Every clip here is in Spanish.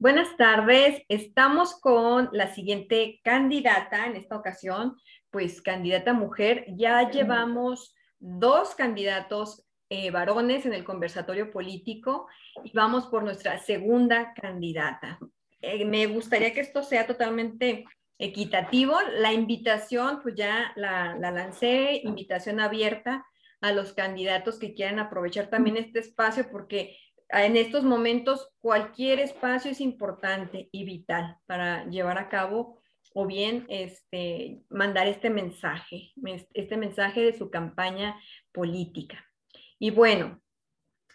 Buenas tardes. Estamos con la siguiente candidata en esta ocasión, pues candidata mujer. Ya llevamos dos candidatos eh, varones en el conversatorio político y vamos por nuestra segunda candidata. Eh, me gustaría que esto sea totalmente equitativo. La invitación, pues ya la, la lancé, invitación abierta a los candidatos que quieran aprovechar también este espacio porque en estos momentos cualquier espacio es importante y vital para llevar a cabo o bien este, mandar este mensaje, este mensaje de su campaña política. Y bueno,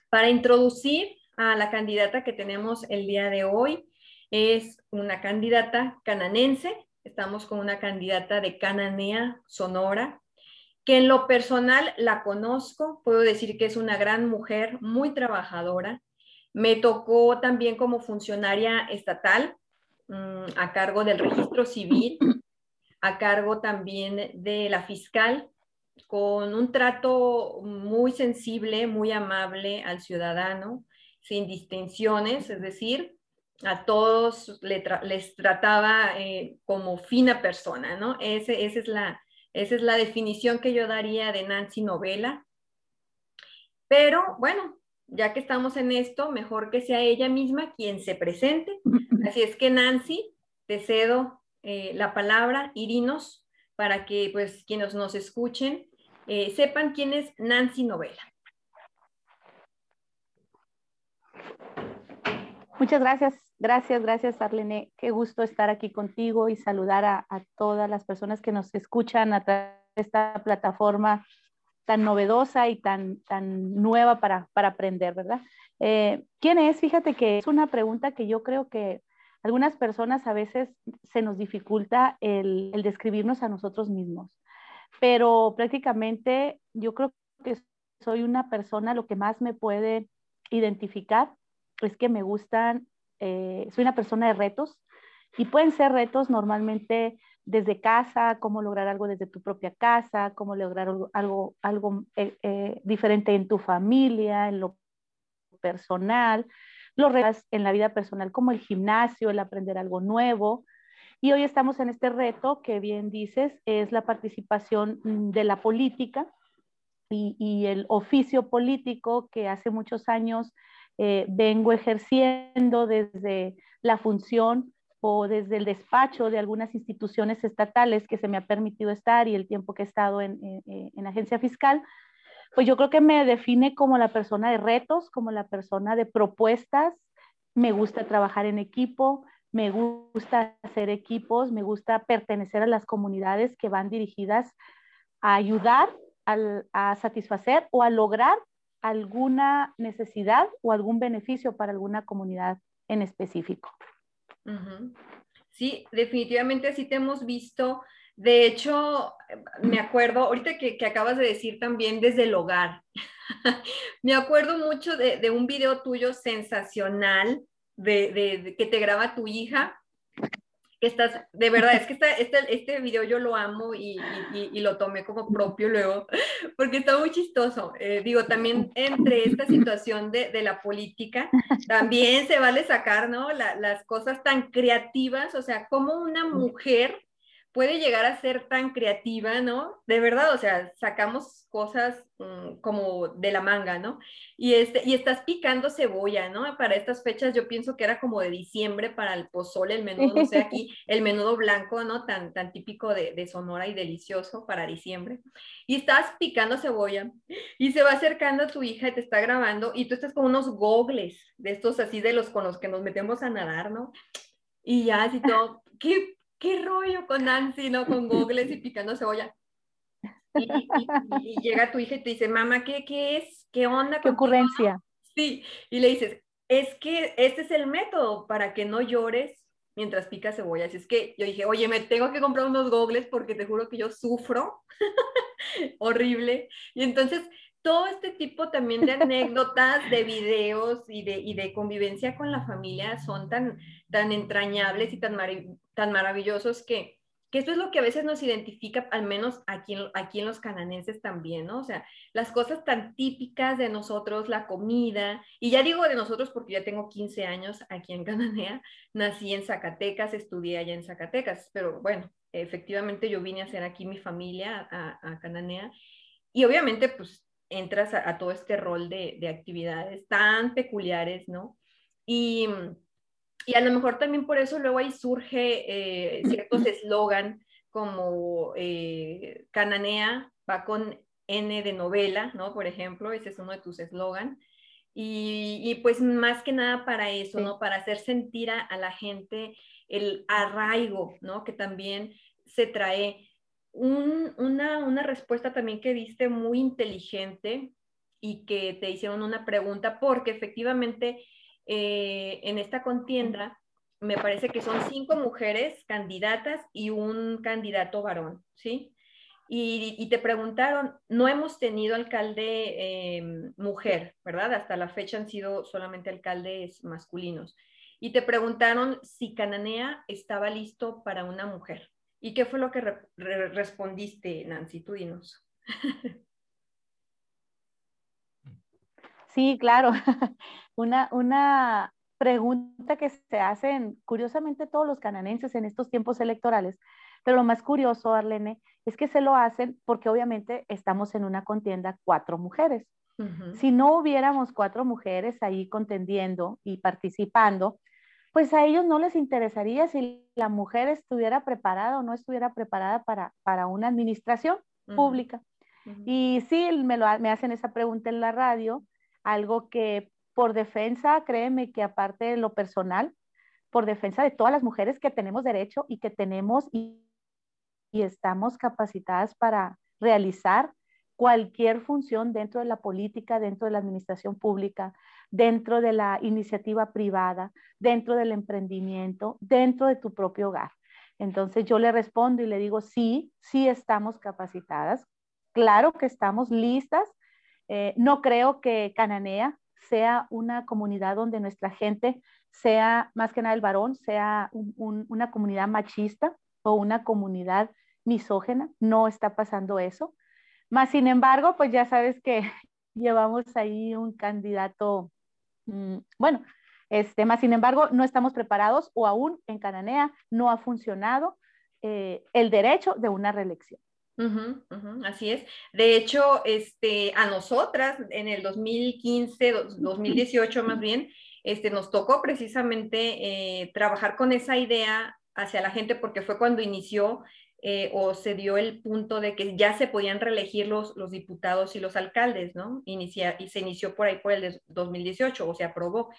para introducir a la candidata que tenemos el día de hoy, es una candidata cananense, estamos con una candidata de Cananea, Sonora, que en lo personal la conozco, puedo decir que es una gran mujer, muy trabajadora. Me tocó también como funcionaria estatal mm, a cargo del registro civil, a cargo también de la fiscal, con un trato muy sensible, muy amable al ciudadano, sin distinciones, es decir, a todos les trataba eh, como fina persona, ¿no? Ese, esa es la, esa es la definición que yo daría de Nancy Novela. Pero bueno, ya que estamos en esto, mejor que sea ella misma quien se presente. Así es que Nancy, te cedo eh, la palabra, Irinos, para que pues quienes nos escuchen eh, sepan quién es Nancy Novela. Muchas gracias, gracias, gracias Arlene. Qué gusto estar aquí contigo y saludar a, todas las personas que nos escuchan a través de esta plataforma tan novedosa y tan, tan nueva para, para aprender, ¿verdad? Eh, ¿Quién es? Fíjate que es una pregunta que yo creo que algunas personas a veces se nos dificulta el, el describirnos a nosotros mismos, pero prácticamente yo creo que soy una persona, lo que más me puede identificar es que me gustan, eh, soy una persona de retos y pueden ser retos normalmente desde casa, cómo lograr algo desde tu propia casa, cómo lograr algo, algo, eh, eh, diferente en tu familia, en lo personal, los retos en la vida personal como el gimnasio, el aprender algo nuevo. Y hoy estamos en este reto que bien dices, es la participación mm, de la política y, y el oficio político que hace muchos años eh, vengo ejerciendo desde la función o desde el despacho de algunas instituciones estatales que se me ha permitido estar y el tiempo que he estado en, en, agencia fiscal, pues yo creo que me define como la persona de retos, como la persona de propuestas. Me gusta trabajar en equipo, me gusta hacer equipos, me gusta pertenecer a las comunidades que van dirigidas a ayudar a satisfacer o a lograr alguna necesidad o algún beneficio para alguna comunidad en específico. Sí, definitivamente sí te hemos visto. De hecho, me acuerdo, ahorita que, acabas de decir también desde el hogar, me acuerdo mucho de, un video tuyo sensacional de, que te graba tu hija estás, de verdad, es que este, este video yo lo amo y, lo tomé como propio luego, porque está muy chistoso. Eh, digo, también entre esta situación de, la política, también se vale sacar, ¿no? las cosas tan creativas, o sea, como una mujer puede llegar a ser tan creativa, ¿no? De verdad, o sea, sacamos cosas mm, como de la manga, ¿no? Y, este, y estás picando cebolla, ¿no? Para estas fechas yo pienso que era como de diciembre para el pozole, el menudo, no sé, aquí el menudo blanco, ¿no? Tan, tan típico de, de Sonora y delicioso para diciembre. Y estás picando cebolla y se va acercando a tu hija y te está grabando y tú estás con unos gogles de estos así de los con los que nos metemos a nadar, ¿no? Y ya así todo, ¿qué ¿qué rollo con Nancy, no? Con googles y picando cebolla. Y, llega tu hija y te dice, mamá, ¿qué, qué es? ¿Qué onda? ¿Qué ocurrencia? Sí, y le dices, es que este es el método para que no llores mientras picas cebolla. Así es que yo dije, oye, me tengo que comprar unos gogles porque te juro que yo sufro. Horrible. Y entonces, todo este tipo también de anécdotas, de videos y de, y de convivencia con la familia son tan, tan entrañables y tan, tan maravillosos que, que esto es lo que a veces nos identifica, al menos aquí, aquí en los cananenses también, ¿no? O sea, las cosas tan típicas de nosotros, la comida, y ya digo de nosotros porque ya tengo 15 años aquí en Cananea, nací en Zacatecas, estudié allá en Zacatecas, pero bueno, efectivamente yo vine a hacer aquí mi familia a, Cananea, y obviamente pues entras a, todo este rol de, de actividades tan peculiares, ¿no? Y y a lo mejor también por eso luego ahí surge eh, ciertos eslogan como eh, Cananea va con N de novela, ¿no? Por ejemplo, ese es uno de tus eslogan. Y, pues más que nada para eso, ¿no? Para hacer sentir a, la gente el arraigo, ¿no? Que también se trae. Una, respuesta también que diste muy inteligente y que te hicieron una pregunta, porque efectivamente eh, en esta contienda, me parece que son cinco mujeres candidatas y un candidato varón, ¿sí? Y, te preguntaron, no hemos tenido alcalde em, mujer, ¿verdad? Hasta la fecha han sido solamente alcaldes masculinos. Y te preguntaron si Cananea estaba listo para una mujer. ¿Y qué fue lo que respondiste, Nancy? Tú dinos. Sí, claro. una, una pregunta que se hacen curiosamente todos los cananenses en estos tiempos electorales, pero lo más curioso, Arlene, es que se lo hacen porque obviamente estamos en una contienda cuatro mujeres. Si no hubiéramos cuatro mujeres ahí contendiendo y participando, pues a ellos no les interesaría si la mujer estuviera preparada o no estuviera preparada para, para una administración pública. Y sí, me, lo, me hacen esa pregunta en la radio, algo que por defensa, créeme que aparte de lo personal, por defensa de todas las mujeres que tenemos derecho y que tenemos y, estamos capacitadas para realizar cualquier función dentro de la política, dentro de la administración pública, dentro de la iniciativa privada, dentro del emprendimiento, dentro de tu propio hogar. Entonces yo le respondo y le digo, sí, sí estamos capacitadas, claro que estamos listas. Eh, no creo que Cananea sea una comunidad donde nuestra gente sea, más que nada el varón, sea una comunidad machista o una comunidad misógena. No está pasando eso. Más sin embargo, pues ya sabes que llevamos ahí un candidato, bueno, este, más sin embargo, no estamos preparados o aún en Cananea no ha funcionado eh, el derecho de una reelección así es. De hecho, este, a nosotras en el 2015, 2018 más bien, este, nos tocó precisamente eh, trabajar con esa idea hacia la gente porque fue cuando inició eh, o se dio el punto de que ya se podían reelegir los, los diputados y los alcaldes, ¿no? Inicia, y se inició por ahí por el 2018 o se aprobó.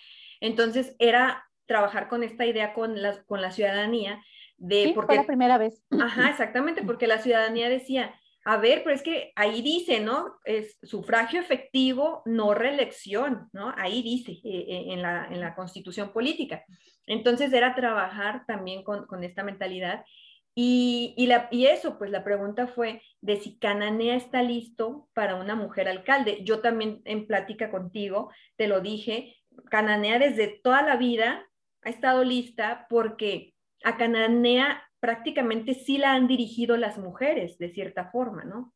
Entonces era trabajar con esta idea con la, con la ciudadanía de porque fue la primera vez. Ajá, exactamente, porque la ciudadanía decía, a ver, pero es que ahí dice, ¿no? Es sufragio efectivo, no reelección, ¿no? Ahí dice eh, eh, en, la, en, la, constitución política. Entonces era trabajar también con, con esta mentalidad. Y, y, la, y eso, pues la pregunta fue de si Cananea está listo para una mujer alcalde. Yo también en plática contigo te lo dije, Cananea desde toda la vida ha estado lista porque a Cananea prácticamente sí la han dirigido las mujeres, de cierta forma, ¿no?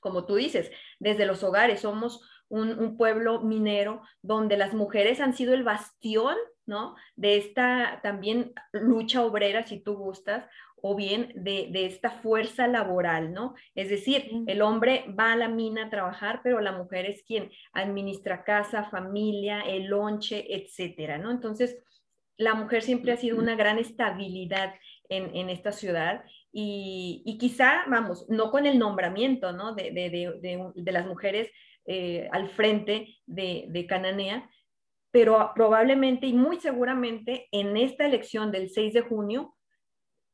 Como tú dices, desde los hogares somos un, pueblo minero donde las mujeres han sido el bastión, ¿no? De esta también lucha obrera, si tú gustas, o bien de, de, esta fuerza laboral, ¿no? Es decir, el hombre va a la mina a trabajar, pero la mujer es quien administra casa, familia, el lonche, etcétera, ¿no? Entonces, la mujer siempre ha sido una gran estabilidad en, esta ciudad y, quizá, vamos, no con el nombramiento ¿no? de, las mujeres eh, al frente de, Cananea, pero probablemente y muy seguramente en esta elección del 6 de junio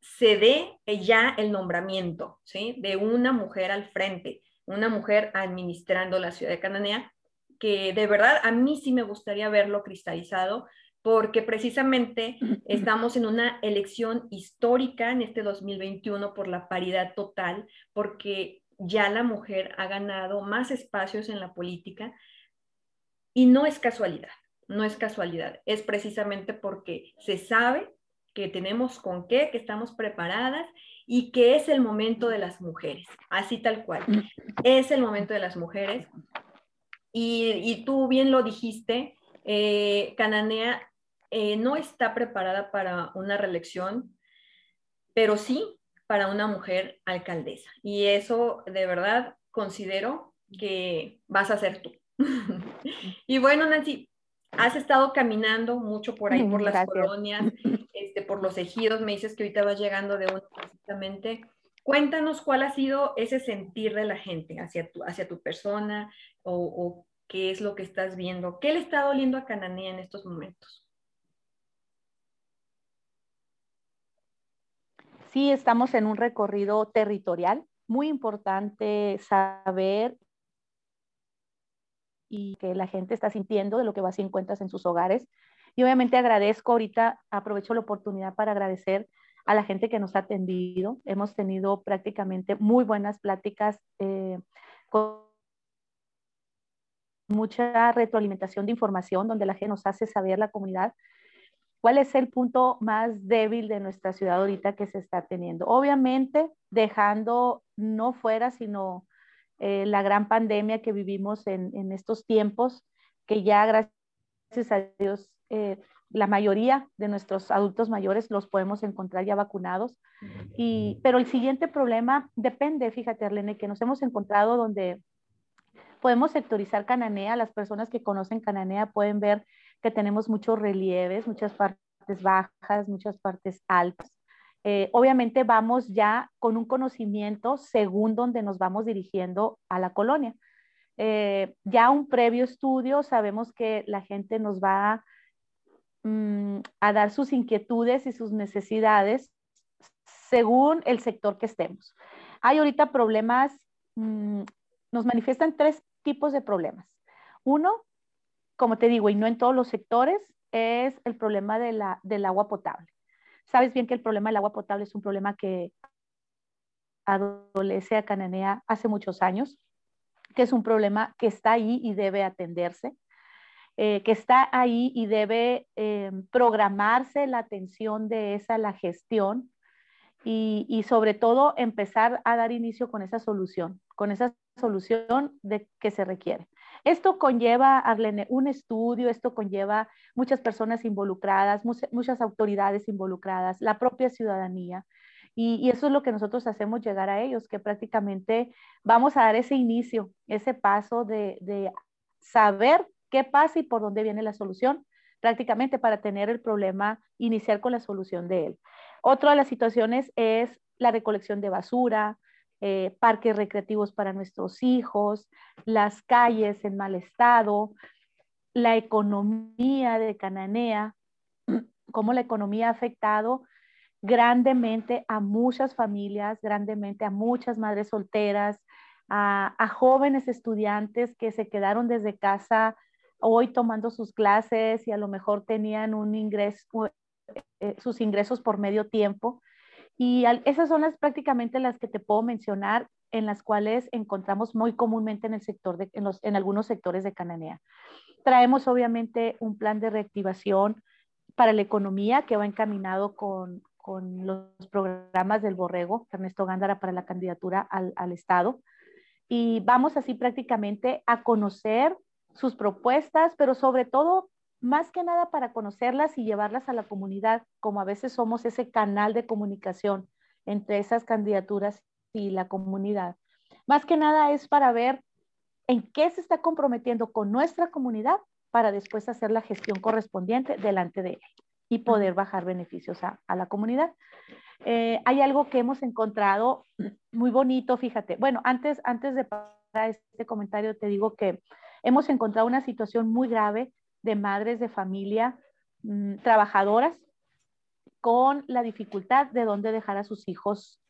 se dé ya el nombramiento ¿sí? de una mujer al frente, una mujer administrando la ciudad de Cananea, que de verdad a mí sí me gustaría verlo cristalizado porque precisamente estamos en una elección histórica en este 2021 por la paridad total, porque ya la mujer ha ganado más espacios en la política y no es casualidad, no es casualidad, es precisamente porque se sabe que tenemos con qué, que estamos preparadas y que es el momento de las mujeres, así tal cual. Es el momento de las mujeres. Y, tú bien lo dijiste, eh, Cananea eh, no está preparada para una reelección, pero sí para una mujer alcaldesa. Y eso de verdad considero que vas a ser tú. y bueno, Nancy, has estado caminando mucho por ahí, por las colonias, por los ejidos, me dices que ahorita vas llegando de uno. Cuéntanos cuál ha sido ese sentir de la gente hacia tu, hacia tu persona o, o qué es lo que estás viendo. ¿Qué le está doliendo a Cananea en estos momentos? Sí, estamos en un recorrido territorial. Muy importante saber y que la gente está sintiendo de lo que vas y encuentras en sus hogares. Y obviamente agradezco ahorita, aprovecho la oportunidad para agradecer a la gente que nos ha atendido. Hemos tenido prácticamente muy buenas pláticas eh, con mucha retroalimentación de información donde la gente nos hace saber la comunidad cuál es el punto más débil de nuestra ciudad ahorita que se está teniendo. Obviamente dejando no fuera, sino eh, la gran pandemia que vivimos en, estos tiempos, que ya gracias a Dios eh, la mayoría de nuestros adultos mayores los podemos encontrar ya vacunados. Y, pero el siguiente problema depende, fíjate Arlene, que nos hemos encontrado donde podemos sectorizar Cananea, las personas que conocen Cananea pueden ver que tenemos muchos relieves, muchas partes bajas, muchas partes altas. Eh, obviamente vamos ya con un conocimiento según donde nos vamos dirigiendo a la colonia. Eh, ya un previo estudio, sabemos que la gente nos va mm, a dar sus inquietudes y sus necesidades según el sector que estemos. Hay ahorita problemas, mm, nos manifiestan tres tipos de problemas. Uno, como te digo, y no en todos los sectores, es el problema de la, del agua potable. Sabes bien que el problema del agua potable es un problema que adolece a Cananea hace muchos años, que es un problema que está ahí y debe atenderse, eh, que está ahí y debe eh, programarse la atención de esa, la gestión, y, y, sobre todo empezar a dar inicio con esa solución, con esa solución de que se requiere. Esto conlleva, Arlene, un estudio, esto conlleva muchas personas involucradas, muchas autoridades involucradas, la propia ciudadanía. Y, eso es lo que nosotros hacemos llegar a ellos, que prácticamente vamos a dar ese inicio, ese paso de, de saber qué pasa y por dónde viene la solución, prácticamente para tener el problema, iniciar con la solución de él. Otra de las situaciones es la recolección de basura, eh, parques recreativos para nuestros hijos, las calles en mal estado, la economía de Cananea, cómo la economía ha afectado grandemente a muchas familias, grandemente a muchas madres solteras, a, jóvenes estudiantes que se quedaron desde casa hoy tomando sus clases y a lo mejor tenían un ingreso, eh, sus ingresos por medio tiempo y esas son las prácticamente las que te puedo mencionar en las cuales encontramos muy comúnmente en el sector en, los, en algunos sectores de Cananea. Traemos obviamente un plan de reactivación para la economía que va encaminado con, con los programas del Borrego, Ernesto Gándara para la candidatura al, al Estado. Y vamos así prácticamente a conocer sus propuestas, pero sobre todo más que nada para conocerlas y llevarlas a la comunidad, como a veces somos ese canal de comunicación entre esas candidaturas y la comunidad. Más que nada es para ver en qué se está comprometiendo con nuestra comunidad para después hacer la gestión correspondiente delante de él y poder bajar beneficios a, la comunidad. Eh, hay algo que hemos encontrado muy bonito, fíjate. Bueno, antes, antes de pasar a este comentario, te digo que hemos encontrado una situación muy grave de madres de familia mm, trabajadoras con la dificultad de dónde dejar a sus hijos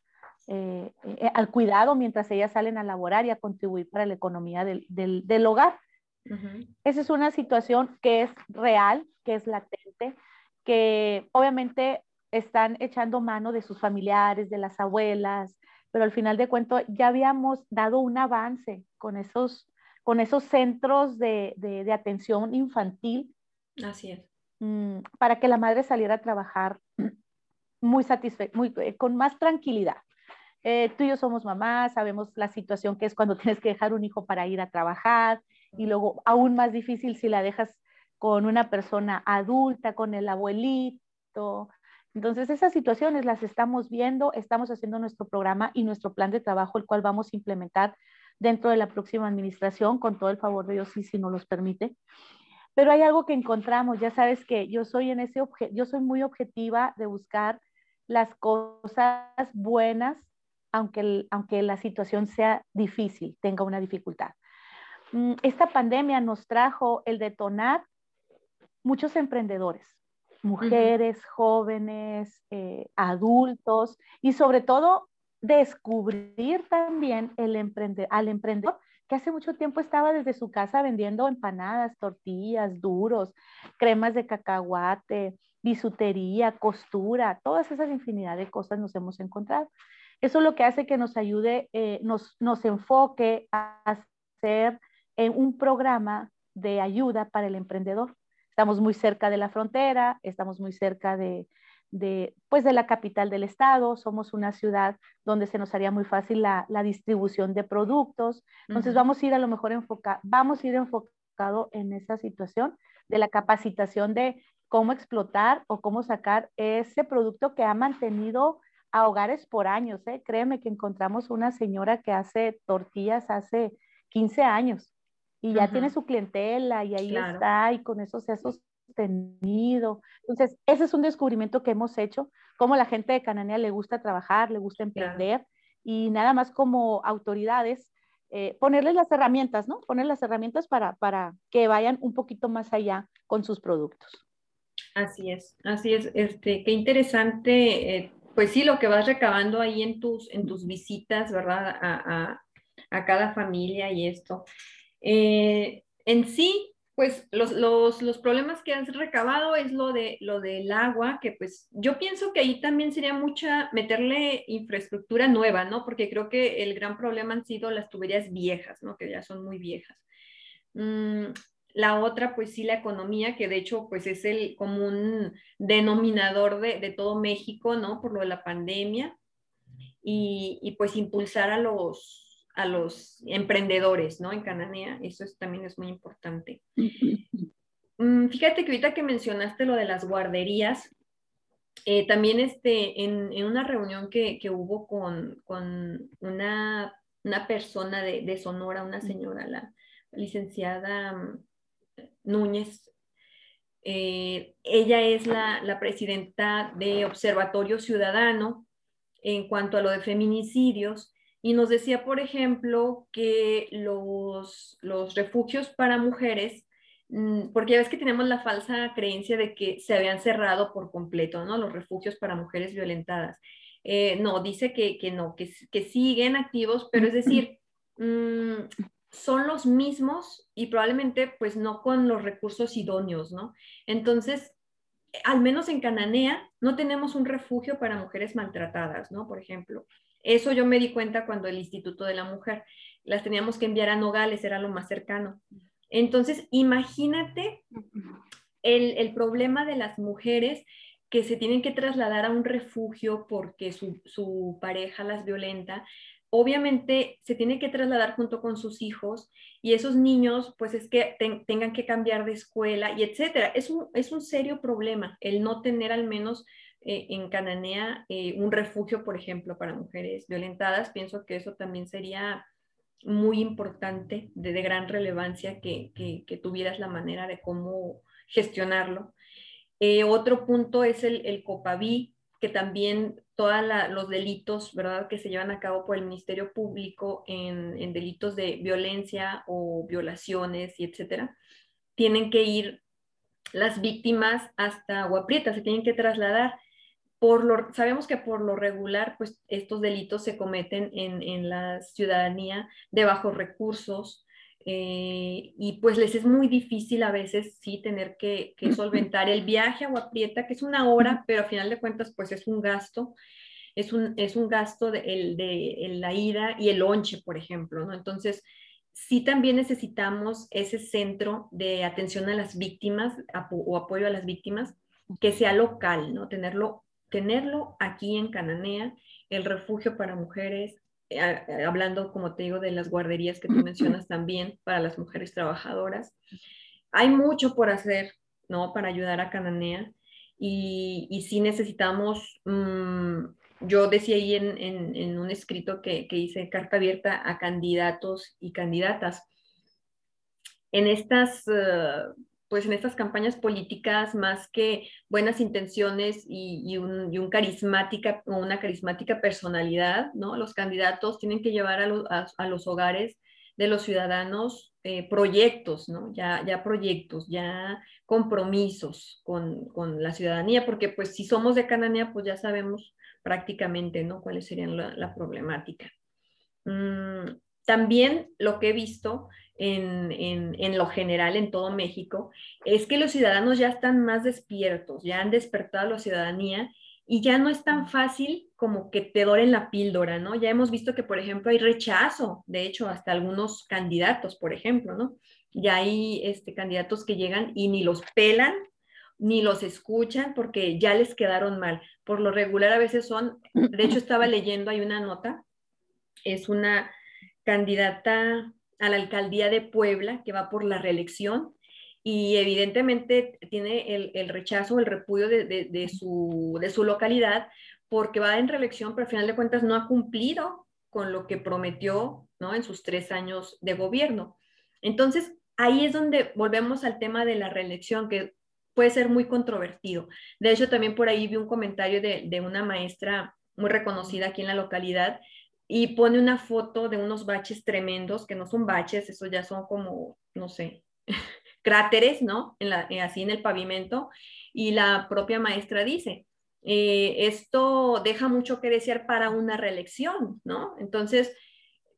eh, eh, al cuidado mientras ellas salen a laborar y a contribuir para la economía del, del, hogar. Esa es una situación que es real, que es latente, que obviamente están echando mano de sus familiares, de las abuelas, pero al final de cuentas ya habíamos dado un avance con esos con esos centros de, de, atención infantil. Así es. Mm, para que la madre saliera a trabajar muy satisfecha, muy, eh, con más tranquilidad. eh, tú y yo somos mamás, sabemos la situación que es cuando tienes que dejar un hijo para ir a trabajar y luego aún más difícil si la dejas con una persona adulta, con el abuelito. Entonces, esas situaciones las estamos viendo, estamos haciendo nuestro programa y nuestro plan de trabajo, el cual vamos a implementar dentro de la próxima administración, con todo el favor de Dios, si, si nos los permite. Pero hay algo que encontramos, ya sabes que yo soy en ese yo soy muy objetiva de buscar las cosas buenas, aunque, aunque la situación sea difícil, tenga una dificultad. Mm, esta pandemia nos trajo el detonar muchos emprendedores, mujeres, jóvenes, eh, adultos y sobre todo descubrir también el al emprendedor que hace mucho tiempo estaba desde su casa vendiendo empanadas, tortillas, duros, cremas de cacahuate, bisutería, costura, todas esas infinidad de cosas nos hemos encontrado. Eso es lo que hace que nos ayude, eh, nos, nos enfoque a hacer en un programa de ayuda para el emprendedor. Estamos muy cerca de la frontera, estamos muy cerca de, de, pues de la capital del estado, somos una ciudad donde se nos haría muy fácil la, distribución de productos, entonces vamos a ir a lo mejor enfocar, vamos a ir enfocado en esa situación de la capacitación de cómo explotar o cómo sacar ese producto que ha mantenido a hogares por años. ¿eh? Créeme que encontramos una señora que hace tortillas hace 15 años y ya tiene su clientela y ahí está y con eso se ha tenido. Entonces, ese es un descubrimiento que hemos hecho, cómo la gente de Cananea le gusta trabajar, le gusta emprender y nada más como autoridades, eh, ponerles las herramientas, ¿no? Poner las herramientas para, para que vayan un poquito más allá con sus productos. Así es, así es. Este, qué interesante, eh, pues sí, lo que vas recabando ahí en tus, en tus visitas, ¿verdad? A, a, cada familia y esto. Eh, en sí, pues los, los, los, problemas que has recabado es lo, de, lo del agua, que pues yo pienso que ahí también sería mucha meterle infraestructura nueva, ¿no? Porque creo que el gran problema han sido las tuberías viejas, ¿no? Que ya son muy viejas. Mm, la otra, pues sí, la economía, que de hecho, pues es el común denominador de, de todo México, ¿no? Por lo de la pandemia. Y, y pues impulsar a los, a los emprendedores, ¿no? En Cananea, eso también es muy importante. Mm, fíjate que ahorita que mencionaste lo de las guarderías, eh, también este, en, una reunión que, hubo con, una, persona de, Sonora, una señora, la licenciada mm, Núñez, eh, ella es la, la, presidenta de Observatorio Ciudadano en cuanto a lo de feminicidios y nos decía, por ejemplo, que los, los refugios para mujeres, mm, porque ya ves que tenemos la falsa creencia de que se habían cerrado por completo, ¿no? Los refugios para mujeres violentadas. Eh, no, dice que, que no, que, que, siguen activos, pero es decir, mm, son los mismos y probablemente pues no con los recursos idóneos, ¿no? Entonces, al menos en Cananea no tenemos un refugio para mujeres maltratadas, ¿no? Por ejemplo. Eso yo me di cuenta cuando el Instituto de la Mujer las teníamos que enviar a Nogales, era lo más cercano. Entonces, imagínate el, problema de las mujeres que se tienen que trasladar a un refugio porque su, pareja las violenta. Obviamente se tiene que trasladar junto con sus hijos y esos niños, pues es que tengan que cambiar de escuela y etcétera. Es un, es un serio problema el no tener al menos eh, en Cananea eh, un refugio, por ejemplo, para mujeres violentadas. Pienso que eso también sería muy importante, de, gran relevancia, que, tuvieras la manera de cómo gestionarlo. Eh, otro punto es el, el COPAVI, que también todos los delitos ¿verdad? que se llevan a cabo por el Ministerio Público en, en delitos de violencia o violaciones y etcétera, tienen que ir las víctimas hasta Agua se tienen que trasladar sabemos que por lo regular, pues estos delitos se cometen en, la ciudadanía de bajos recursos eh, y pues les es muy difícil a veces sí tener que, solventar el viaje a Guaprieta, que es una hora, pero a final de cuentas pues es un gasto, es un, es un gasto de, de, la ida y el lonche, por ejemplo, ¿no? Entonces, sí también necesitamos ese centro de atención a las víctimas o apoyo a las víctimas que sea local, ¿no? Tenerlo tenerlo aquí en Cananea el refugio para mujeres, eh, hablando, como te digo, de las guarderías que tú mencionas también para las mujeres trabajadoras. Hay mucho por hacer, ¿no? Para ayudar a Cananea y, y sí necesitamos, mm, yo decía ahí en, en, un escrito que, que hice carta abierta a candidatos y candidatas. En estas uh, pues en estas campañas políticas, más que buenas intenciones y, un, carismática una carismática personalidad, ¿no? Los candidatos tienen que llevar a, los hogares de los ciudadanos eh, proyectos. Ya, ya proyectos, ya compromisos con, la ciudadanía, porque pues si somos de Cananea, pues ya sabemos prácticamente, ¿no? Cuáles serían la, problemática. Mm, también lo que he visto en, lo general en todo México, es que los ciudadanos ya están más despiertos, ya han despertado a la ciudadanía y ya no es tan fácil como que te doren la píldora, ¿no? Ya hemos visto que, por ejemplo, hay rechazo, de hecho, hasta algunos candidatos, por ejemplo, ¿no? Ya hay este, candidatos que llegan y ni los pelan, ni los escuchan porque ya les quedaron mal. Por lo regular a veces son, de hecho estaba leyendo, hay una nota, es una candidata a la alcaldía de Puebla, que va por la reelección, y evidentemente tiene el, rechazo, el repudio de, su, de su localidad, porque va en reelección, pero al final de cuentas no ha cumplido con lo que prometió ¿no? en sus tres años de gobierno. Entonces, ahí es donde volvemos al tema de la reelección, que puede ser muy controvertido. De hecho, también por ahí vi un comentario de, de una maestra muy reconocida aquí en la localidad, y pone una foto de unos baches tremendos, que no son baches, eso ya son como, no sé, cráteres, ¿no? En la, eh, así en el pavimento. Y la propia maestra dice, eh, esto deja mucho que desear para una reelección, ¿no? Entonces,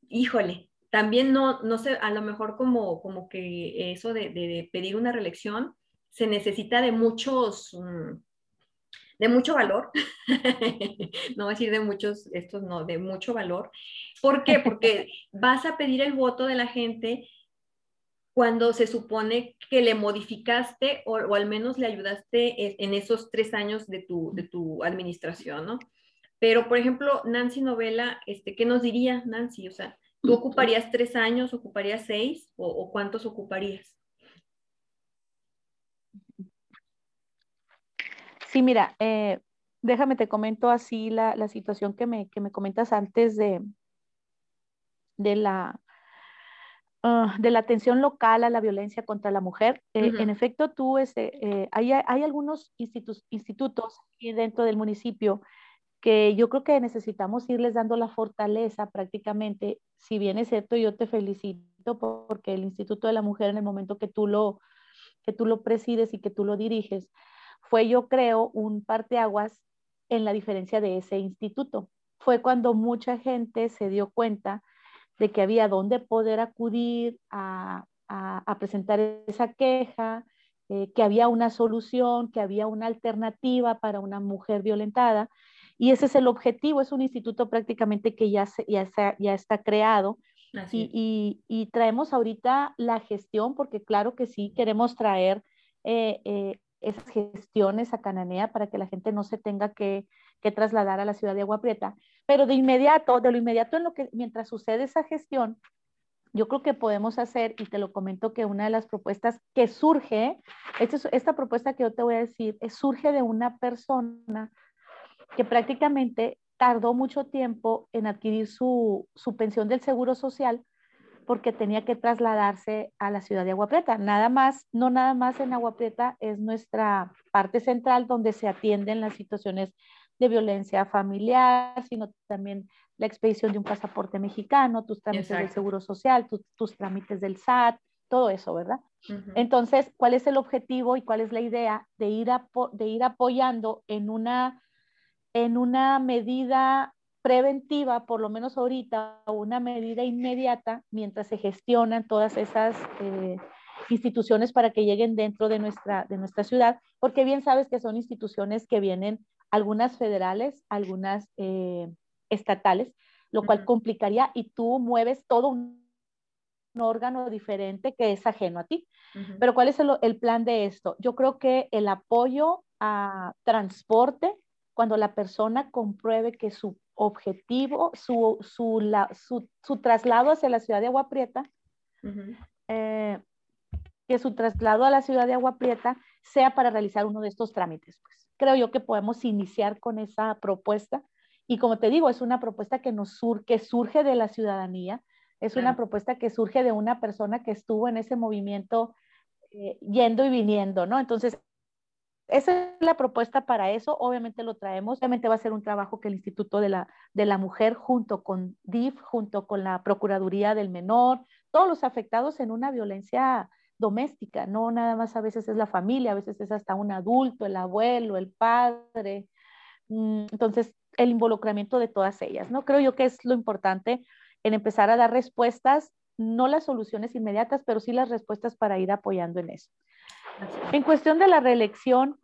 híjole, también no, no sé, a lo mejor como, como que eso de, pedir una reelección se necesita de muchos... Mm, de mucho valor, no voy a decir de muchos, estos no, de mucho valor. ¿Por qué? Porque vas a pedir el voto de la gente cuando se supone que le modificaste o, al menos le ayudaste en esos tres años de tu, de tu administración, ¿no? Pero, por ejemplo, Nancy Novela, este, ¿qué nos diría Nancy? O sea, ¿tú ocuparías tres años, ocuparías seis o cuántos ocuparías? Sí, mira, eh, déjame te comento así la, situación que me, que me, comentas antes de, de, la, ah, de la atención local a la violencia contra la mujer. Eh, en efecto, tú, este, eh, hay, hay, algunos institutos aquí dentro del municipio que yo creo que necesitamos irles dando la fortaleza prácticamente. Si bien es cierto, yo te felicito porque el Instituto de la Mujer en el momento que tú lo, que tú lo presides y que tú lo diriges, fue yo creo un parteaguas en la diferencia de ese instituto. Fue cuando mucha gente se dio cuenta de que había dónde poder acudir a, presentar esa queja, eh, que había una solución, que había una alternativa para una mujer violentada. Y ese es el objetivo, es un instituto prácticamente que ya, ya, ya está creado. Y, y, traemos ahorita la gestión, porque claro que sí, queremos traer eh, eh, esas gestiones a Cananea para que la gente no se tenga que, trasladar a la ciudad de Agua Prieta. Pero de inmediato, de lo inmediato en lo que, mientras sucede esa gestión, yo creo que podemos hacer, y te lo comento que una de las propuestas que surge, esta, esta propuesta que yo te voy a decir, surge de una persona que prácticamente tardó mucho tiempo en adquirir su, su pensión del Seguro Social porque tenía que trasladarse a la ciudad de Agua Prieta. Nada más, no nada más en Agua Prieta es nuestra parte central donde se atienden las situaciones de violencia familiar, sino también la expedición de un pasaporte mexicano, tus trámites del Seguro Social, tus trámites del SAT, todo eso, ¿verdad? Entonces, ¿cuál es el objetivo y cuál es la idea de ir, de ir apoyando en una, en una medida preventiva, por lo menos ahorita, una medida inmediata mientras se gestionan todas esas eh, instituciones para que lleguen dentro de nuestra, de nuestra ciudad, porque bien sabes que son instituciones que vienen, algunas federales, algunas eh, estatales, lo cual complicaría y tú mueves todo un, órgano diferente que es ajeno a ti. Pero ¿cuál es el, el plan de esto? Yo creo que el apoyo a transporte, cuando la persona compruebe que su objetivo, su, su, traslado hacia la ciudad de Agua Prieta, eh, que su traslado a la ciudad de Agua Prieta sea para realizar uno de estos trámites. Pues. Creo yo que podemos iniciar con esa propuesta. Y como te digo, es una propuesta que, nos que surge de la ciudadanía, es una propuesta que surge de una persona que estuvo en ese movimiento eh, yendo y viniendo, ¿no? Entonces, esa es la propuesta para eso. Obviamente lo traemos. Obviamente va a ser un trabajo que el Instituto de la, de la Mujer, junto con DIF, junto con la Procuraduría del Menor, todos los afectados en una violencia doméstica, no nada más a veces es la familia, a veces es hasta un adulto, el abuelo, el padre. Mm, entonces, el involucramiento de todas ellas, ¿no? Creo yo que es lo importante en empezar a dar respuestas, no las soluciones inmediatas, pero sí las respuestas para ir apoyando en eso. En cuestión de la reelección,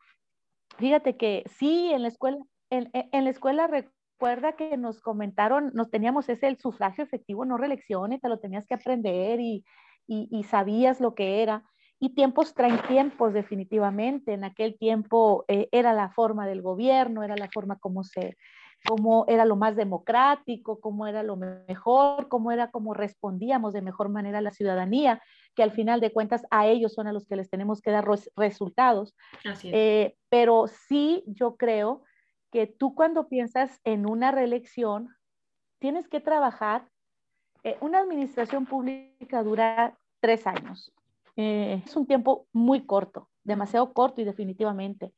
fíjate que sí, en la escuela, en, la escuela recuerda que nos comentaron, nos teníamos ese el sufragio efectivo, no reelección, y te lo tenías que aprender y, y, sabías lo que era. Y tiempos traen tiempos definitivamente. En aquel tiempo eh, era la forma del gobierno, era la forma como se, cómo era lo más democrático, cómo era lo mejor, cómo era cómo respondíamos de mejor manera a la ciudadanía, que al final de cuentas a ellos son a los que les tenemos que dar resultados. Eh, pero sí, yo creo que tú cuando piensas en una reelección, tienes que trabajar. Eh, una administración pública dura tres años. Eh, es un tiempo muy corto, demasiado corto y definitivamente.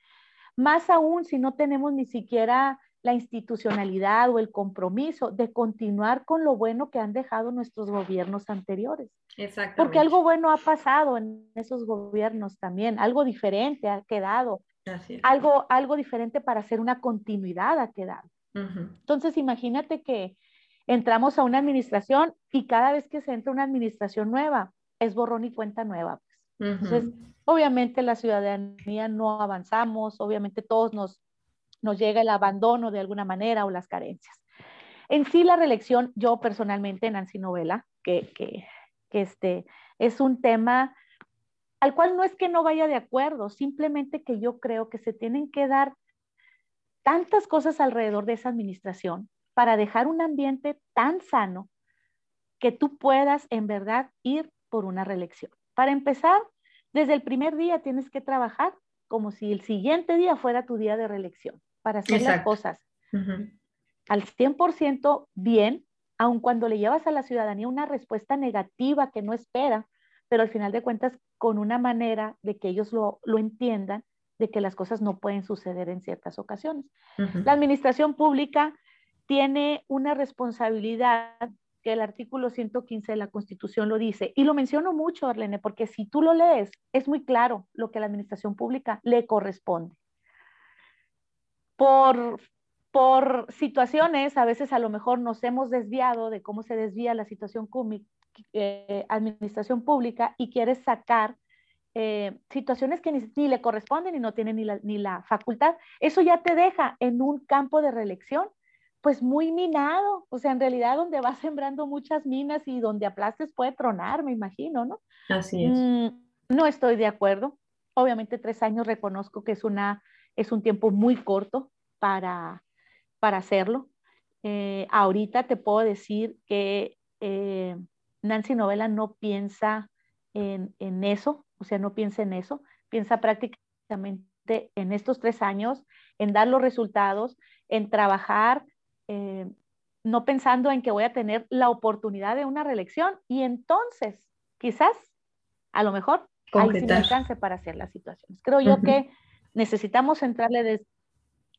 Más aún si no tenemos ni siquiera la institucionalidad o el compromiso de continuar con lo bueno que han dejado nuestros gobiernos anteriores. Exactamente. Porque algo bueno ha pasado en esos gobiernos también, algo diferente ha quedado, algo, algo diferente para hacer una continuidad ha quedado. Entonces, imagínate que entramos a una administración y cada vez que se entra una administración nueva, es borrón y cuenta nueva. Pues. Entonces, obviamente la ciudadanía no avanzamos, obviamente todos nos nos llega el abandono de alguna manera o las carencias. En sí, la reelección, yo personalmente, Nancy Novela, que, que, este, es un tema al cual no es que no vaya de acuerdo, simplemente que yo creo que se tienen que dar tantas cosas alrededor de esa administración para dejar un ambiente tan sano que tú puedas en verdad ir por una reelección. Para empezar, desde el primer día tienes que trabajar como si el siguiente día fuera tu día de reelección para hacer las cosas al 100% bien, aun cuando le llevas a la ciudadanía una respuesta negativa que no espera, pero al final de cuentas con una manera de que ellos lo, entiendan, de que las cosas no pueden suceder en ciertas ocasiones. La administración pública tiene una responsabilidad que el artículo 115 de la Constitución lo dice. Y lo menciono mucho, Arlene, porque si tú lo lees, es muy claro lo que a la administración pública le corresponde por, por situaciones, a veces a lo mejor nos hemos desviado de cómo se desvía la situación eh, administración pública y quieres sacar eh, situaciones que ni, le corresponden y no tienen ni la, ni la facultad, eso ya te deja en un campo de reelección pues muy minado, o sea, en realidad donde vas sembrando muchas minas y donde aplastes puede tronar, me imagino, ¿no? Así es. Mm, no estoy de acuerdo. Obviamente tres años reconozco que es una es un tiempo muy corto para, para hacerlo. Eh, ahorita te puedo decir que eh, Nancy Novela no piensa en, en, eso, o sea, no piensa en eso, piensa prácticamente en estos tres años, en dar los resultados, en trabajar, eh, no pensando en que voy a tener la oportunidad de una reelección y entonces quizás, a lo mejor, ahí sí me alcance para hacer las situaciones. Creo yo que necesitamos entrarle desde,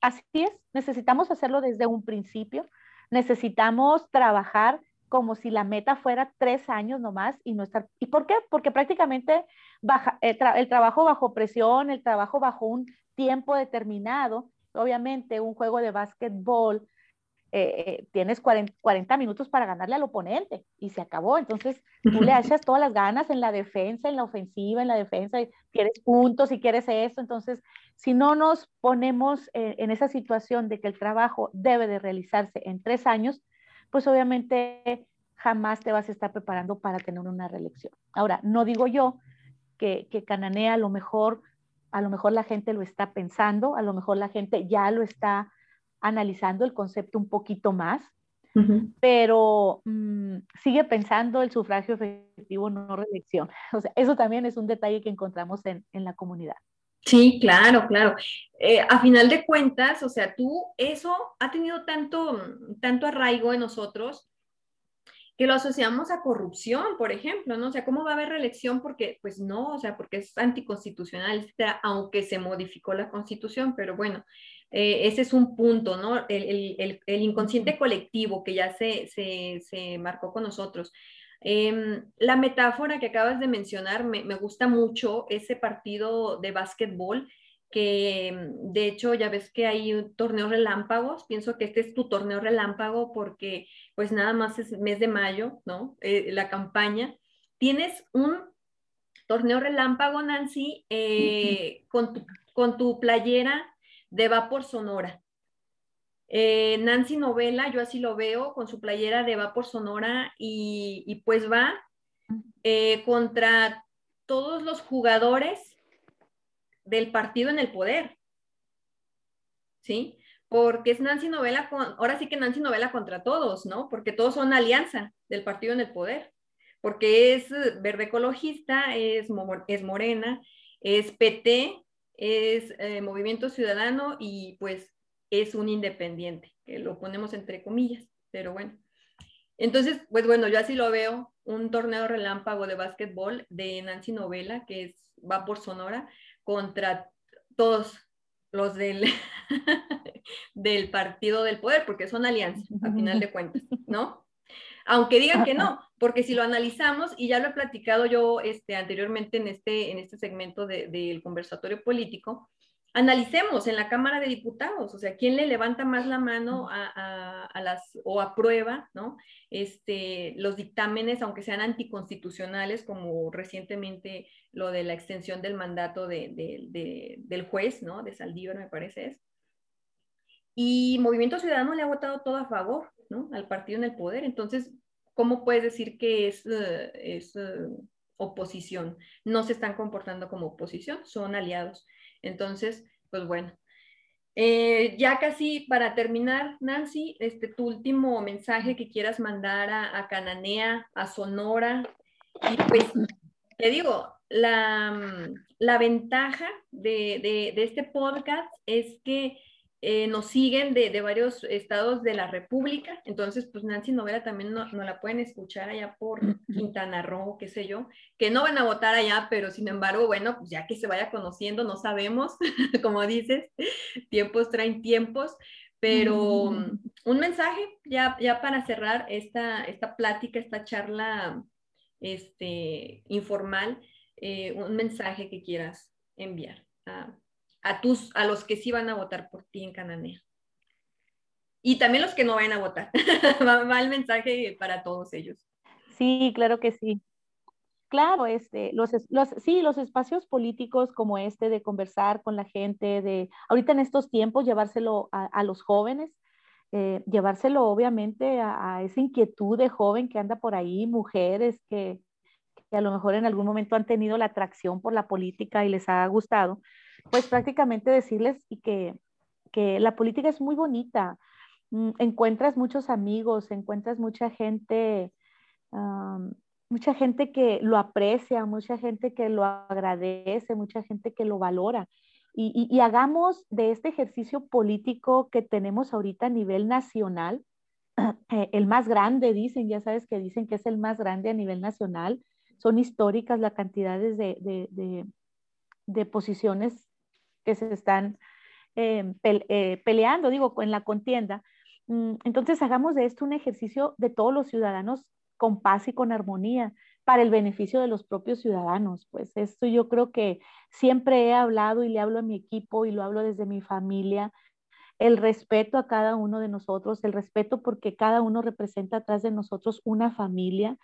así es, necesitamos hacerlo desde un principio, necesitamos trabajar como si la meta fuera tres años nomás y no estar, ¿y por qué? Porque prácticamente baja, el, el trabajo bajo presión, el trabajo bajo un tiempo determinado, obviamente un juego de básquetbol eh, eh, tienes 40, minutos para ganarle al oponente y se acabó. Entonces, tú le echas todas las ganas en la defensa, en la ofensiva, en la defensa, y quieres puntos y quieres eso. Entonces, si no nos ponemos eh, en esa situación de que el trabajo debe de realizarse en tres años, pues obviamente jamás te vas a estar preparando para tener una reelección. Ahora, no digo yo que, que Cananea a lo mejor, a lo mejor la gente lo está pensando, a lo mejor la gente ya lo está analizando el concepto un poquito más, pero mm, sigue pensando el sufragio efectivo, no reelección. O sea, eso también es un detalle que encontramos en, en la comunidad. Sí, claro, claro. Eh, a final de cuentas, o sea, tú, eso ha tenido tanto, tanto arraigo en nosotros que lo asociamos a corrupción, por ejemplo, ¿no? O sea, ¿cómo va a haber reelección? Porque, pues no, o sea, porque es anticonstitucional, aunque se modificó la constitución, pero bueno, eh, ese es un punto, ¿no? El, inconsciente colectivo que ya se, se, marcó con nosotros. Em, la metáfora que acabas de mencionar me, me, gusta mucho, ese partido de básquetbol que mm, de hecho ya ves que hay torneos relámpagos, pienso que este es tu torneo relámpago porque pues nada más es mes de mayo, ¿no? Eh, la campaña. Tienes un torneo relámpago, Nancy, eh, con, tu, con tu playera de Vapor Sonora. Eh, Nancy Novela, yo así lo veo, con su playera de Vapor Sonora y, pues va contra todos los jugadores del partido en el poder. ¿Sí? Porque es Nancy Novela, con, ahora sí que Nancy Novela contra todos, ¿no? Porque todos son alianza del partido en el poder. Porque es verde ecologista, es, es morena, es PT, es eh, Movimiento Ciudadano y pues es un independiente, que lo ponemos entre comillas, pero bueno. Entonces, pues bueno, yo así lo veo, un torneo relámpago de básquetbol de Nancy Novela, que es, va por Sonora, contra todos los del, del partido del poder, porque son alianzas, a final de cuentas, ¿no? Aunque digan que no, porque si lo analizamos, y ya lo he platicado yo este, anteriormente en este, en este segmento del conversatorio político, analicemos en la Cámara de Diputados, o sea, quién le levanta más la mano a, las o aprueba, ¿no? Este, los dictámenes, aunque sean anticonstitucionales, como recientemente lo de la extensión del mandato del juez, ¿no? De Saldívar, me parece es. Y Movimiento Ciudadano le ha votado todo a favor, ¿no? Al partido en el poder. Entonces, ¿cómo puedes decir que es, eh, es eh, oposición? No se están comportando como oposición, son aliados. Entonces, pues bueno. Eh, ya casi para terminar, Nancy, este, tu último mensaje que quieras mandar a, Cananea, a Sonora. Y pues, te digo, la, la ventaja de, de, este podcast es que eh, nos siguen de, varios estados de la República, entonces pues Nancy Novela también no, la pueden escuchar allá por Quintana Roo, qué sé yo, que no van a votar allá, pero sin embargo, bueno, pues ya que se vaya conociendo, no sabemos, como dices, tiempos traen tiempos, pero un mensaje ya, ya para cerrar esta, esta plática, esta charla este, informal, eh, un mensaje que quieras enviar a a, tus, a los que sí van a votar por ti en Cananea. Y también los que no vayan a votar. va, el mensaje para todos ellos. Sí, claro que sí. Claro, este, los, los, sí, los espacios políticos como este de conversar con la gente, de ahorita en estos tiempos llevárselo a, los jóvenes, eh, llevárselo obviamente a, esa inquietud de joven que anda por ahí, mujeres que, que, a lo mejor en algún momento han tenido la atracción por la política y les ha gustado, pues prácticamente decirles y que, que la política es muy bonita. Mm, encuentras muchos amigos, encuentras mucha gente, mucha gente que lo aprecia, mucha gente que lo agradece, mucha gente que lo valora. Y, y, hagamos de este ejercicio político que tenemos ahorita a nivel nacional, eh, el más grande, dicen, ya sabes que dicen que es el más grande a nivel nacional. Son históricas las cantidades de, de, de, de posiciones que se están eh, eh, peleando, digo, en la contienda. Mm, entonces, hagamos de esto un ejercicio de todos los ciudadanos con paz y con armonía para el beneficio de los propios ciudadanos. Pues esto yo creo que siempre he hablado y le hablo a mi equipo y lo hablo desde mi familia, el respeto a cada uno de nosotros, el respeto porque cada uno representa atrás de nosotros una familia,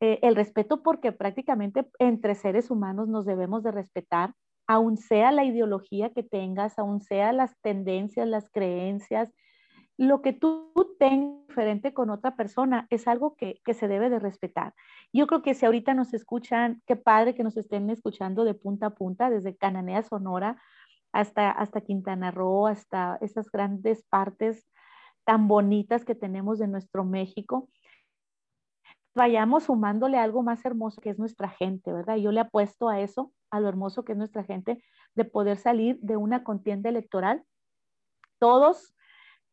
eh, el respeto porque prácticamente entre seres humanos nos debemos de respetar, aun sea la ideología que tengas, aun sea las tendencias, las creencias, lo que tú tengas diferente con otra persona es algo que, se debe de respetar. Yo creo que si ahorita nos escuchan, qué padre que nos estén escuchando de punta a punta, desde Cananea, Sonora, hasta, hasta Quintana Roo, hasta esas grandes partes tan bonitas que tenemos de nuestro México, vayamos sumándole algo más hermoso que es nuestra gente, ¿verdad? Yo le apuesto a eso, a lo hermoso que es nuestra gente, de poder salir de una contienda electoral, todos,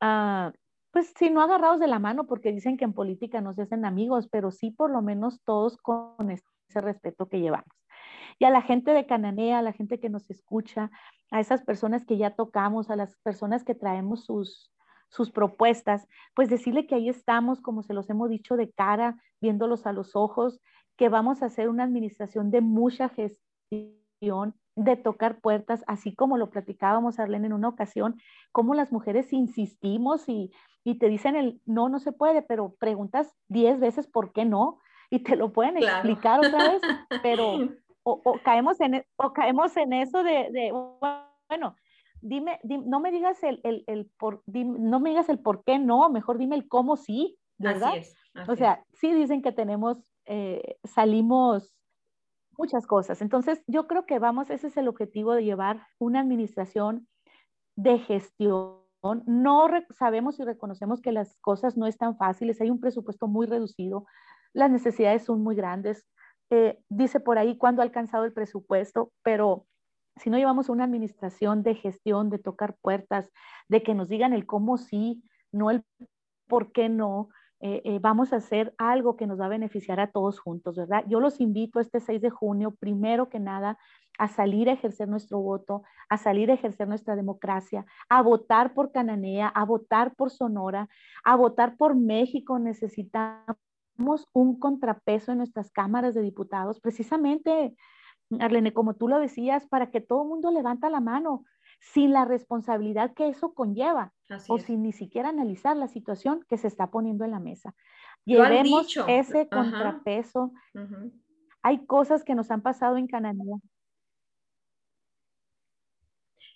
uh, pues si no agarrados de la mano, porque dicen que en política no se hacen amigos, pero sí por lo menos todos con ese respeto que llevamos. Y a la gente de Cananea, a la gente que nos escucha, a esas personas que ya tocamos, a las personas que traemos sus, sus propuestas, pues decirle que ahí estamos, como se los hemos dicho, de cara, viéndolos a los ojos, que vamos a hacer una administración de mucha gestión, de tocar puertas, así como lo platicábamos, Arlene, en una ocasión, como las mujeres insistimos y, y te dicen el no, no se puede, pero preguntas diez veces por qué no y te lo pueden explicar otra vez, pero o, caemos en, e, o caemos en eso de, de bueno, dime, no me digas el, el, el por, no me digas el por qué no, mejor dime el cómo sí, ¿verdad? Así es, o sea, sí dicen que tenemos, eh, salimos muchas cosas. Entonces, yo creo que vamos, ese es el objetivo de llevar una administración de gestión. No sabemos y reconocemos que las cosas no están fáciles, hay un presupuesto muy reducido, las necesidades son muy grandes. Eh, dice por ahí cuándo ha alcanzado el presupuesto, pero si no llevamos una administración de gestión, de tocar puertas, de que nos digan el cómo sí, no el por qué no, eh, eh, vamos a hacer algo que nos va a beneficiar a todos juntos, ¿verdad? Yo los invito este 6 de junio, primero que nada, a salir a ejercer nuestro voto, a salir a ejercer nuestra democracia, a votar por Cananea, a votar por Sonora, a votar por México. Necesitamos un contrapeso en nuestras cámaras de diputados, precisamente Arlene, como tú lo decías, para que todo el mundo levanta la mano sin la responsabilidad que eso conlleva o sin ni siquiera analizar la situación que se está poniendo en la mesa. Llevemos ese contrapeso. Hay cosas que nos han pasado en Canadá.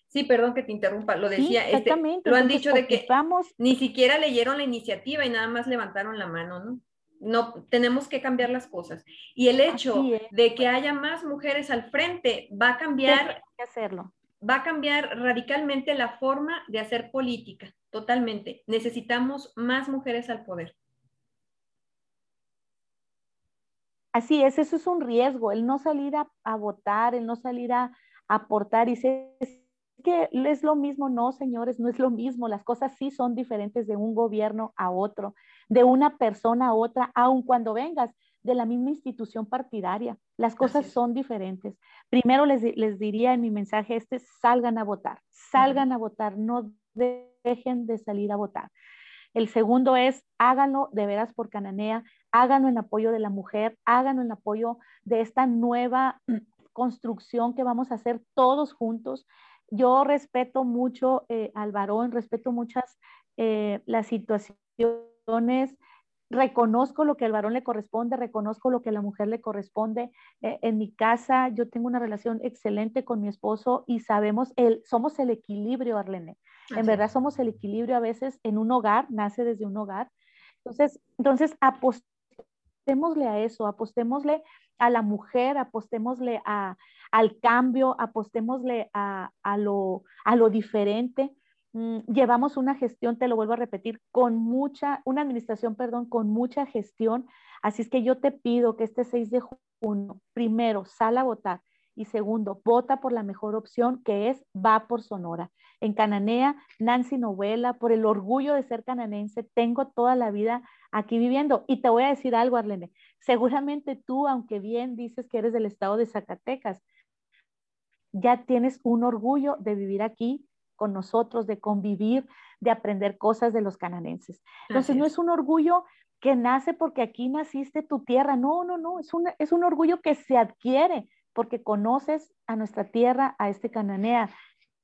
Sí, perdón que te interrumpa, lo decía, este, lo han dicho de que ni siquiera leyeron la iniciativa y nada más levantaron la mano, ¿no? no tenemos que cambiar las cosas. Y el hecho de que haya más mujeres al frente va a cambiar hacerlo. Va a cambiar radicalmente la forma de hacer política, totalmente. Necesitamos más mujeres al poder. Así es, eso es un riesgo, el no salir a, votar, el no salir a, aportar y se que es lo mismo, no, señores, no es lo mismo. Las cosas sí son diferentes de un gobierno a otro, de una persona a otra, aun cuando vengas de la misma institución partidaria. Las cosas son diferentes. Primero les, les, diría en mi mensaje este, salgan a votar, salgan a votar, no dejen de salir a votar. El segundo es, háganlo de veras por Cananea, háganlo en apoyo de la mujer, háganlo en apoyo de esta nueva construcción que vamos a hacer todos juntos yo respeto mucho eh, al varón, respeto muchas eh, las situaciones, reconozco lo que al varón le corresponde, reconozco lo que a la mujer le corresponde. Eh, en mi casa yo tengo una relación excelente con mi esposo y sabemos, el, somos el equilibrio, Arlene. En verdad somos el equilibrio a veces en un hogar, nace desde un hogar. Entonces, entonces apostémosle a eso, apostémosle a la mujer, apostémosle a, al cambio, apostémosle a, lo, a lo diferente. Mm, llevamos una gestión, te lo vuelvo a repetir, con mucha, una administración, perdón, con mucha gestión. Así es que yo te pido que este 6 de junio, primero, sal a votar y segundo, vota por la mejor opción que es va por Sonora. En Cananea, Nancy Novela, por el orgullo de ser cananense, tengo toda la vida aquí viviendo. Y te voy a decir algo, Arlene, seguramente tú, aunque bien dices que eres del estado de Zacatecas, ya tienes un orgullo de vivir aquí con nosotros, de convivir, de aprender cosas de los cananenses. Entonces, no es un orgullo que nace porque aquí naciste tu tierra, no, no, no, es, es un orgullo que se adquiere porque conoces a nuestra tierra, a este cananea,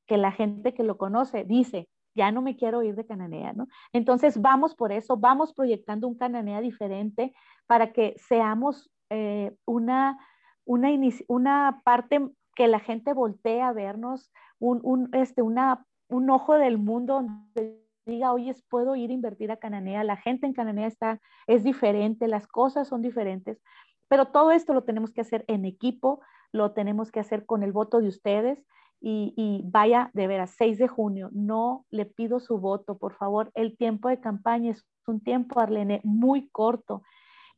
que la gente que lo conoce dice, ya no me quiero ir de Cananea, ¿no? Entonces vamos por eso, vamos proyectando un Cananea diferente para que seamos eh, una, una, una parte que la gente voltee a vernos, un, un, este, una, un ojo del mundo donde diga, oye, puedo ir a invertir a Cananea, la gente en Cananea está, es diferente, las cosas son diferentes, pero todo esto lo tenemos que hacer en equipo, lo tenemos que hacer con el voto de ustedes y, vaya de veras, 6 de junio, no le pido su voto, por favor. El tiempo de campaña es un tiempo, Arlene, muy corto.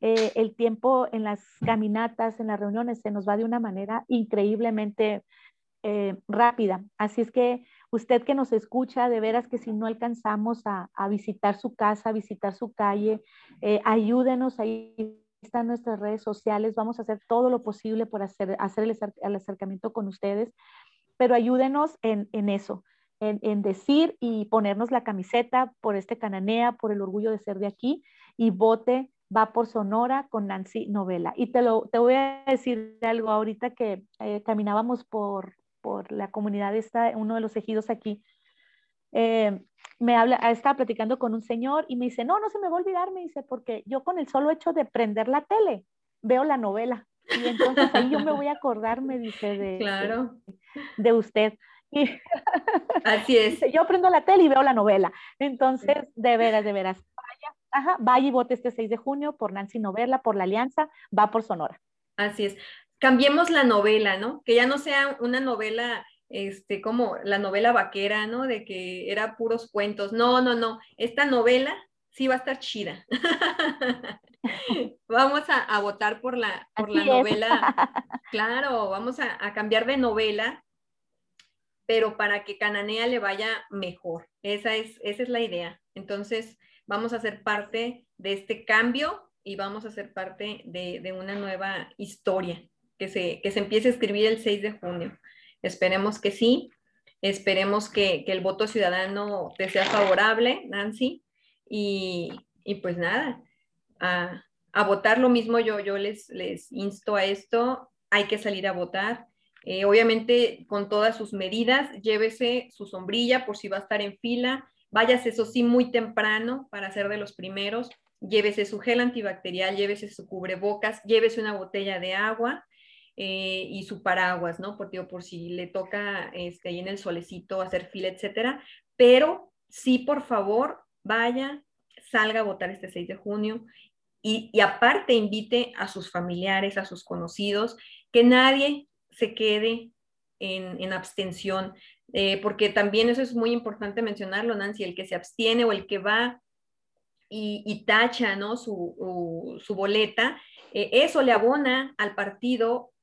Eh, el tiempo en las caminatas, en las reuniones, se nos va de una manera increíblemente eh, rápida. Así es que usted que nos escucha, de veras que si no alcanzamos a, visitar su casa, a visitar su calle, eh, ayúdenos, ahí están nuestras redes sociales, vamos a hacer todo lo posible por hacer, hacer el acercamiento con ustedes pero ayúdenos en, eso, en, decir y ponernos la camiseta por este Cananea, por el orgullo de ser de aquí, y vote va por Sonora con Nancy Novela. Y te, lo, te voy a decir algo ahorita que eh, caminábamos por, por la comunidad, esta, uno de los ejidos aquí, eh, me habla, estaba platicando con un señor y me dice, no, no se me va a olvidar, me dice, porque yo con el solo hecho de prender la tele, veo la novela. Y entonces ahí yo me voy a acordar, me dice, de, claro. de, usted. Y Así es. Yo prendo la tele y veo la novela. Entonces, de veras, de veras, ajá, vaya y vote este 6 de junio por Nancy Novela, por la Alianza, va por Sonora. Así es. Cambiemos la novela, ¿no? Que ya no sea una novela este, como la novela vaquera, ¿no? De que era puros cuentos. No, no, no. Esta novela sí va a estar chida. vamos a, votar por la, por la novela. Claro, vamos a, cambiar de novela, pero para que Cananea le vaya mejor. Esa es, esa es la idea. Entonces, vamos a ser parte de este cambio y vamos a ser parte de, una nueva historia que se, que se empiece a escribir el 6 de junio. Esperemos que sí. Esperemos que, que el voto ciudadano te sea favorable, Nancy. Y, y pues nada, a, votar lo mismo, yo, yo les, les insto a esto, hay que salir a votar. Eh, obviamente con todas sus medidas, llévese su sombrilla por si va a estar en fila, váyase eso sí muy temprano para ser de los primeros, llévese su gel antibacterial, llévese su cubrebocas, llévese una botella de agua eh, y su paraguas, ¿no? Por, por si le toca este, ahí en el solecito hacer fila, etcétera. Pero sí, por favor, vaya, salga a votar este 6 de junio y, aparte invite a sus familiares, a sus conocidos, que nadie se quede en, abstención, eh, porque también eso es muy importante mencionarlo, Nancy, el que se abstiene o el que va y, tacha ¿no? su, boleta, eh, eso le abona al partido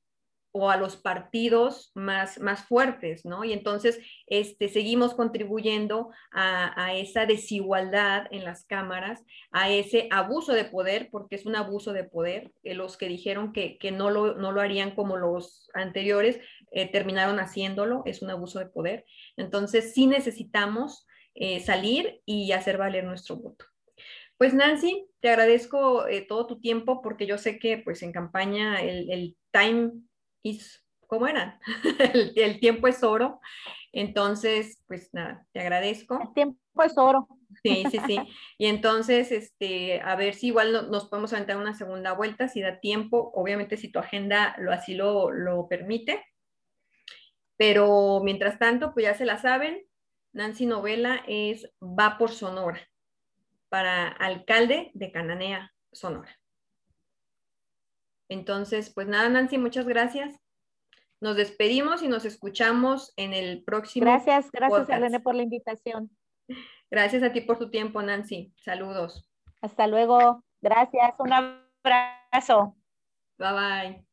o a los partidos más, más fuertes, ¿no? Y entonces este, seguimos contribuyendo a, esa desigualdad en las cámaras, a ese abuso de poder, porque es un abuso de poder. Eh, los que dijeron que, no, lo, no, lo, harían como los anteriores, eh, terminaron haciéndolo, es un abuso de poder. Entonces sí necesitamos eh, salir y hacer valer nuestro voto. Pues Nancy, te agradezco todo tu tiempo porque yo sé que pues en campaña el, el time y ¿cómo era? el, tiempo es oro. Entonces, pues nada, te agradezco. El tiempo es oro. Sí, sí, sí. Y entonces, este, a ver si igual nos podemos aventar una segunda vuelta, si da tiempo, obviamente si tu agenda lo así lo, lo permite. Pero mientras tanto, pues ya se la saben, Nancy Novela es va por Sonora para alcalde de Cananea, Sonora. Entonces, pues nada, Nancy, muchas gracias. Nos despedimos y nos escuchamos en el próximo. Gracias, gracias, Elena, por la invitación. Gracias a ti por tu tiempo, Nancy. Saludos. Hasta luego. Gracias. Un abrazo. Bye bye.